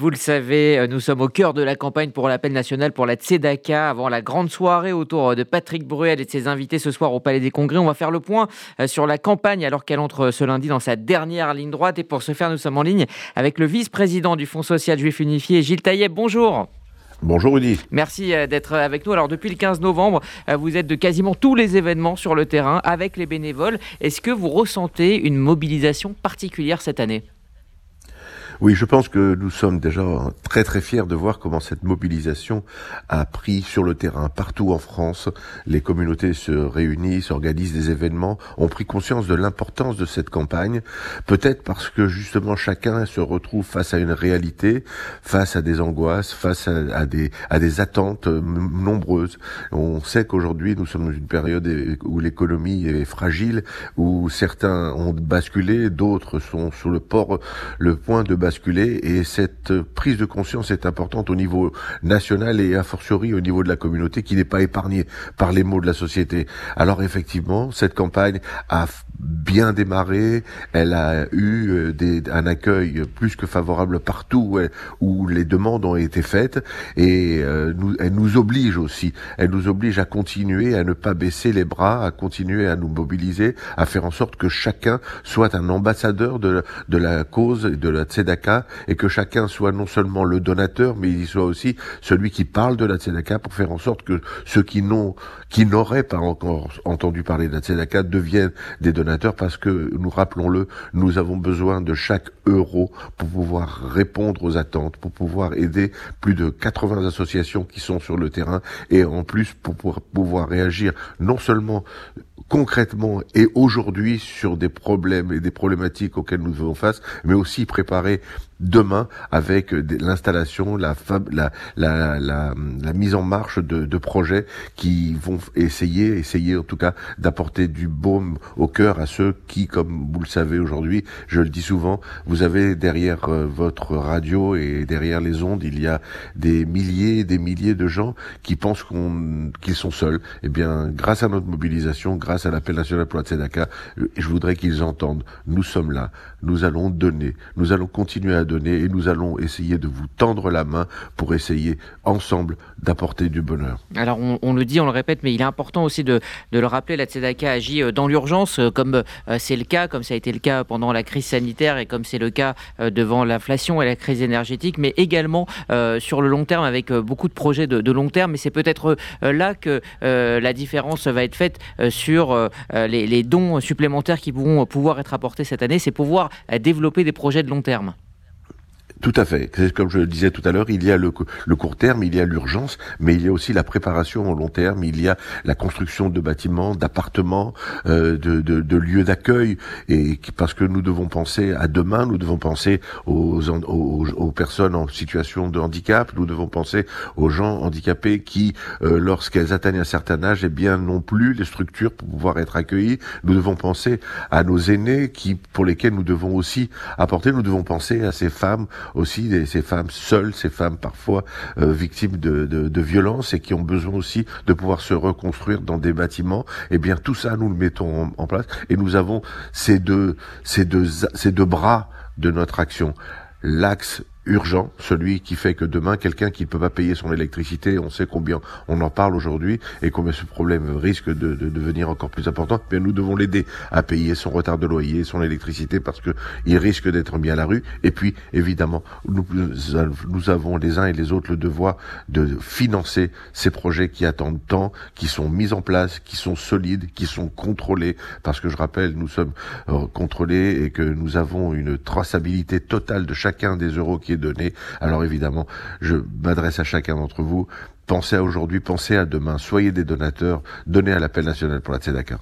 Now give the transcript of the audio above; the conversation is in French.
Vous le savez, euh, nous sommes au cœur de la campagne pour l'appel national pour la Tzedaka, avant la grande soirée autour de Patrick Bruel et de ses invités ce soir au Palais des Congrès. On va faire le point euh, sur la campagne alors qu'elle entre ce lundi dans sa dernière ligne droite. Et pour ce faire, nous sommes en ligne avec le vice-président du Fonds social juif unifié, Gilles Taïeb. Bonjour. Bonjour Rudy. Merci euh, d'être avec nous. Alors depuis le 15 novembre, vous êtes de quasiment tous les événements sur le terrain avec les bénévoles. Est-ce que vous ressentez une mobilisation particulière cette année? Oui, je pense que nous sommes déjà très très fiers de voir comment cette mobilisation a pris sur le terrain. Partout en France, les communautés se réunissent, organisent des événements, ont pris conscience de l'importance de cette campagne, peut-être parce que justement chacun se retrouve face à une réalité, face à des angoisses, face à, des, à des attentes nombreuses. On sait qu'aujourd'hui nous sommes dans une période où l'économie est fragile, où certains ont basculé, d'autres sont sur le port, le point de et cette prise de conscience est importante au niveau national et a fortiori au niveau de la communauté qui n'est pas épargnée par les maux de la société. Alors effectivement, cette campagne a bien démarré, elle a eu euh, des, un accueil plus que favorable partout où, les demandes ont été faites. Et euh, nous, elle nous oblige aussi, elle nous oblige à continuer, à ne pas baisser les bras, à continuer à nous mobiliser, à faire en sorte que chacun soit un ambassadeur de, de la cause de la Tzedaka et que chacun soit non seulement le donateur mais il soit aussi celui qui parle de la Tzedaka pour faire en sorte que ceux qui n'ont qui n'auraient pas encore entendu parler de la Tzedaka deviennent des donateurs parce que, nous rappelons-le, nous avons besoin de chaque euro pour pouvoir répondre aux attentes, pour pouvoir aider plus de 80 associations qui sont sur le terrain et en plus pour pouvoir réagir non seulement concrètement et aujourd'hui sur des problèmes et des problématiques auxquelles nous faisons face, mais aussi préparer demain avec l'installation, la, la, la, la, mise en marche de, de, projets qui vont essayer, essayer en tout cas d'apporter du baume au cœur à ceux qui, comme vous le savez aujourd'hui, je le dis souvent, vous avez derrière euh, votre radio et derrière les ondes, il y a des milliers et des milliers de gens qui pensent qu'ils sont seuls. Eh bien, grâce à notre mobilisation, grâce à l'appel national pour la Tzedaka, je voudrais qu'ils entendent, nous sommes là, nous allons donner, nous allons continuer à donner et nous allons essayer de vous tendre la main pour essayer ensemble d'apporter du bonheur. Alors on, le dit, on le répète, mais il est important aussi de, le rappeler, la Tzedaka agit euh, dans l'urgence, euh, comme euh, c'est le cas, comme ça a été le cas pendant la crise sanitaire et comme c'est le cas devant l'inflation et la crise énergétique, mais également sur le long terme avec beaucoup de projets de, long terme. Et c'est peut-être là que la différence va être faite sur euh, euh, les, dons supplémentaires qui vont pouvoir être apportés cette année, c'est pouvoir euh, développer des projets de long terme. Tout à fait. Comme je le disais tout à l'heure, il y a le, court terme, il y a l'urgence, mais il y a aussi la préparation au long terme, il y a la construction de bâtiments, d'appartements, euh, de, de, de, lieux d'accueil, et parce que nous devons penser à demain, nous devons penser aux, aux, aux, personnes en situation de handicap, nous devons penser aux gens handicapés qui, euh, lorsqu'elles atteignent un certain âge, eh bien, n'ont plus les structures pour pouvoir être accueillis. Nous devons penser à nos aînés qui, pour lesquels nous devons aussi apporter, nous devons penser à ces femmes aussi des, ces femmes seules, ces femmes parfois euh, victimes de, de, de violences et qui ont besoin aussi de pouvoir se reconstruire dans des bâtiments. Eh bien, tout ça, nous le mettons en, place et nous avons ces deux, ces deux, ces deux bras de notre action. L'axe urgent, celui qui fait que demain, quelqu'un qui ne peut pas payer son électricité, on sait combien on en parle aujourd'hui et combien ce problème risque de, devenir encore plus important, eh bien nous devons l'aider à payer son retard de loyer, son électricité parce que il risque d'être mis à la rue. Et puis, évidemment, nous, nous avons les uns et les autres le devoir de financer ces projets qui attendent tant, qui sont mis en place, qui sont solides, qui sont contrôlés, parce que je rappelle, nous sommes euh, contrôlés et que nous avons une traçabilité totale de chacun des euros qui est donné. Alors évidemment, je m'adresse à chacun d'entre vous. Pensez à aujourd'hui, pensez à demain. Soyez des donateurs. Donnez à l'appel national pour la Tzedaka.